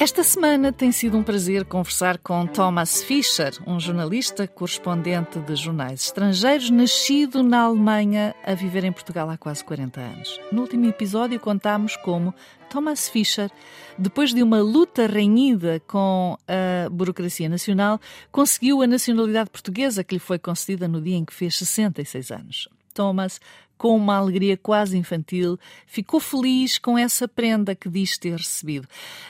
Esta semana tem sido um prazer conversar com Thomas Fischer, um jornalista correspondente de jornais estrangeiros, nascido na Alemanha, a viver em Portugal há quase 40 anos. No último episódio contámos como Thomas Fischer, depois de uma luta renhida com a burocracia nacional, conseguiu a nacionalidade portuguesa que lhe foi concedida no dia em que fez 66 anos. Thomas com uma alegria quase infantil, ficou feliz com essa prenda que diz ter recebido.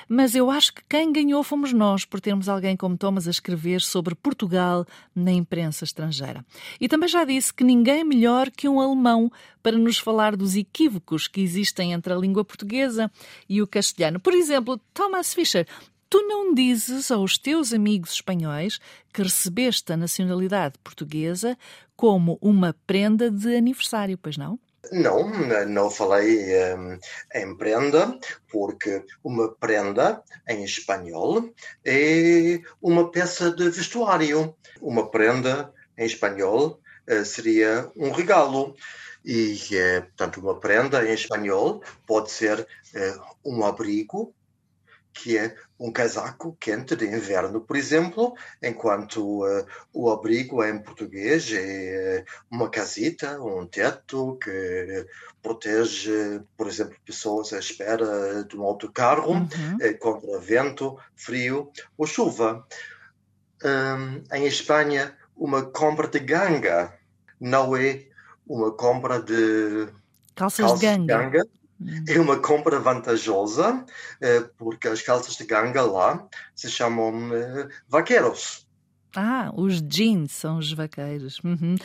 Mas eu acho que quem ganhou fomos nós por termos alguém como Thomas a escrever sobre Portugal na imprensa estrangeira. E também já disse que ninguém melhor que um alemão para nos falar dos equívocos que existem entre a língua portuguesa e o castelhano. Por exemplo, Thomas Fischer Tu não dizes aos teus amigos espanhóis que recebeste a nacionalidade portuguesa como uma prenda de aniversário, pois não? Não, não falei um, em prenda, porque uma prenda em espanhol é uma peça de vestuário. Uma prenda em espanhol uh, seria um regalo. E, uh, portanto, uma prenda em espanhol pode ser uh, um abrigo, que é um casaco quente de inverno, por exemplo, enquanto uh, o abrigo em português é uma casita, um teto que protege, por exemplo, pessoas à espera de um autocarro uhum. uh, contra vento, frio ou chuva. Um, em Espanha, uma compra de ganga não é uma compra de calças, calças de ganga. De ganga é uma compra vantajosa, eh, porque as calças de ganga lá se chamam eh, vaqueiros. Ah, os jeans são os vaqueiros. Uhum.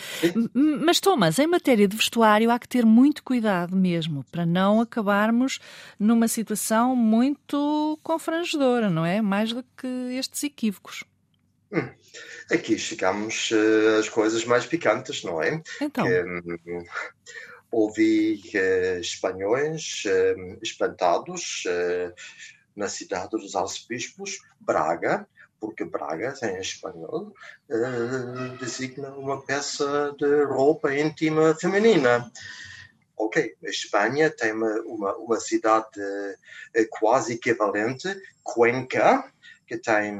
Mas, Thomas, em matéria de vestuário há que ter muito cuidado mesmo, para não acabarmos numa situação muito confrangedora, não é? Mais do que estes equívocos. Hum. Aqui chegamos uh, às coisas mais picantes, não é? Então. Que, um, ouvi uh, espanhóis uh, espantados uh, na cidade dos arcebispos, Braga, porque Braga, em espanhol, designa uma peça de roupa íntima feminina. Ok, a Espanha tem uma, uma, cidade quase equivalente, Cuenca, que tem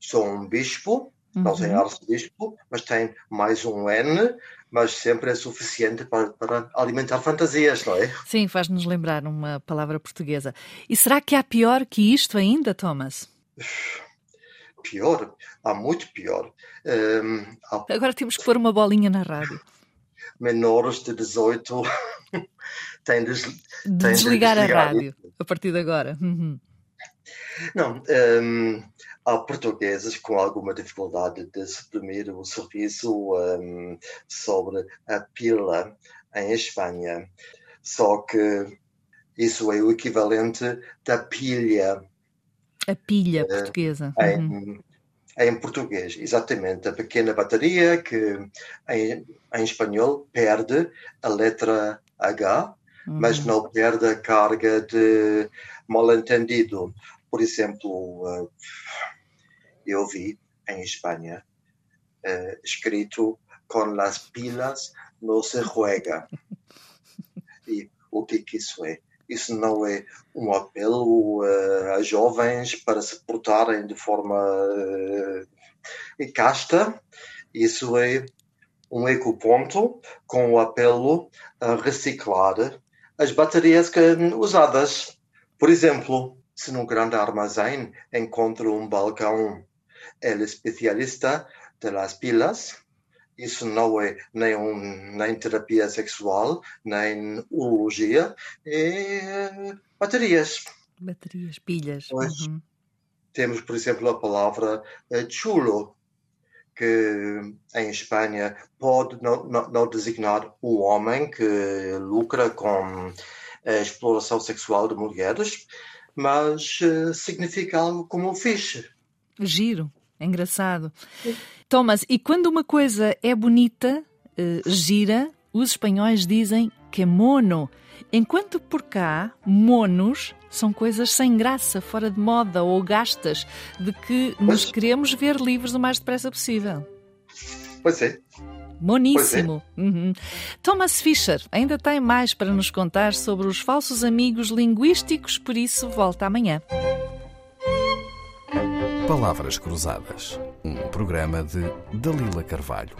só um bispo, uhum. não tem arcebispo, mas tem mais um N, mas sempre é suficiente para, para alimentar fantasias, não é? Sim, faz-nos lembrar uma palavra portuguesa. E será que há pior que isto ainda, Thomas? Pior? Há muito pior. Um, há... Agora temos que pôr uma bolinha na rádio. Menores de 18 têm de, de desligar, de desligar a rádio a partir de agora. Uhum. Não, um, há portugueses com alguma dificuldade de suprimir o serviço um, sobre a pila em Espanha. Só que isso é o equivalente da pilha. A pilha uh, portuguesa. Em, uhum. em, português, exatamente. A pequena bateria que em, em espanhol perde a letra H, uhum. mas não perde a carga de mal entendido. Por exemplo, uh, eu vi em Espanha uh, escrito com las pilas no se juega. E o que, que isso é? Isso não é um apelo uh, a jovens para se portarem de forma uh, casta. Isso é um ecoponto com o apelo a reciclar as baterias que, usadas. Por exemplo, se num grande armazém encontro um balcão el especialista de las pilas. Isso não é nem, um, nem terapia sexual, nem urologia, é baterias. Baterias, pilhas. Uhum. Temos, por exemplo, a palavra uh, chulo, que em Espanha pode não, não, não, designar o homem que lucra com a exploração sexual de mulheres, mas uh, significa algo como fixe. Giro. É engraçado. Thomas, e quando uma coisa é bonita, uh, gira, os espanhóis dizem que é mono, enquanto por cá, monos São coisas sem graça, fora de moda ou gastas, de que nos queremos ver livres o mais depressa possível. Pois é. Moníssimo. É. Uhum. Thomas Fisher ainda tem mais para nos contar sobre os falsos amigos linguísticos, por isso volta amanhã. Palavras Cruzadas, um programa de Dalila Carvalho.